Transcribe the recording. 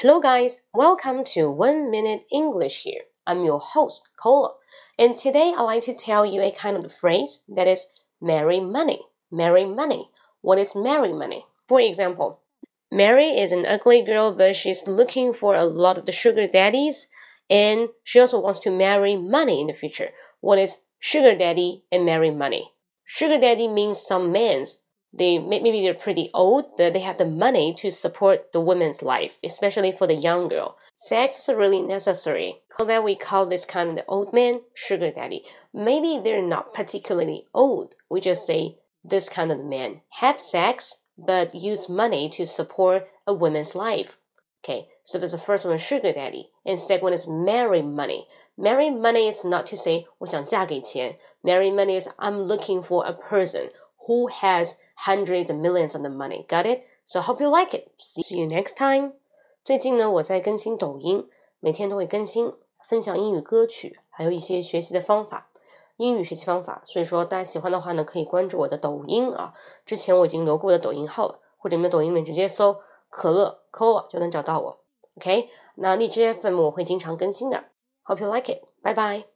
Hello, guys. Welcome to One Minute English here. I'm your host, Cola. And today I'd like to tell you a kind of phrase that is marry money. Marry money. What is marry money? For example, Mary is an ugly girl, but she's looking for a lot of the sugar daddies, and she also wants to marry money in the future. What is sugar daddy and marry money? Sugar daddy means some man's they maybe they're pretty old, but they have the money to support the woman's life, especially for the young girl. Sex is really necessary. So that we call this kind of the old man sugar daddy. Maybe they're not particularly old. We just say this kind of man have sex but use money to support a woman's life. Okay, so there's the first one sugar daddy, and second one is marry money. Marry money is not to say 我想嫁给钱. Marry money is I'm looking for a person who has hundreds and millions of the money. Got it? So hope you like it. See you next time. 最近呢，我在更新抖音，每天都会更新，分享英语歌曲，还有一些学习的方法，英语学习方法。所以说，大家喜欢的话呢，可以关注我的抖音啊。之前我已经留过我的抖音号了，或者你们抖音里面直接搜“可乐 Cola” 就能找到我。OK，那荔枝 FM 我会经常更新的。Hope you like it. Bye bye.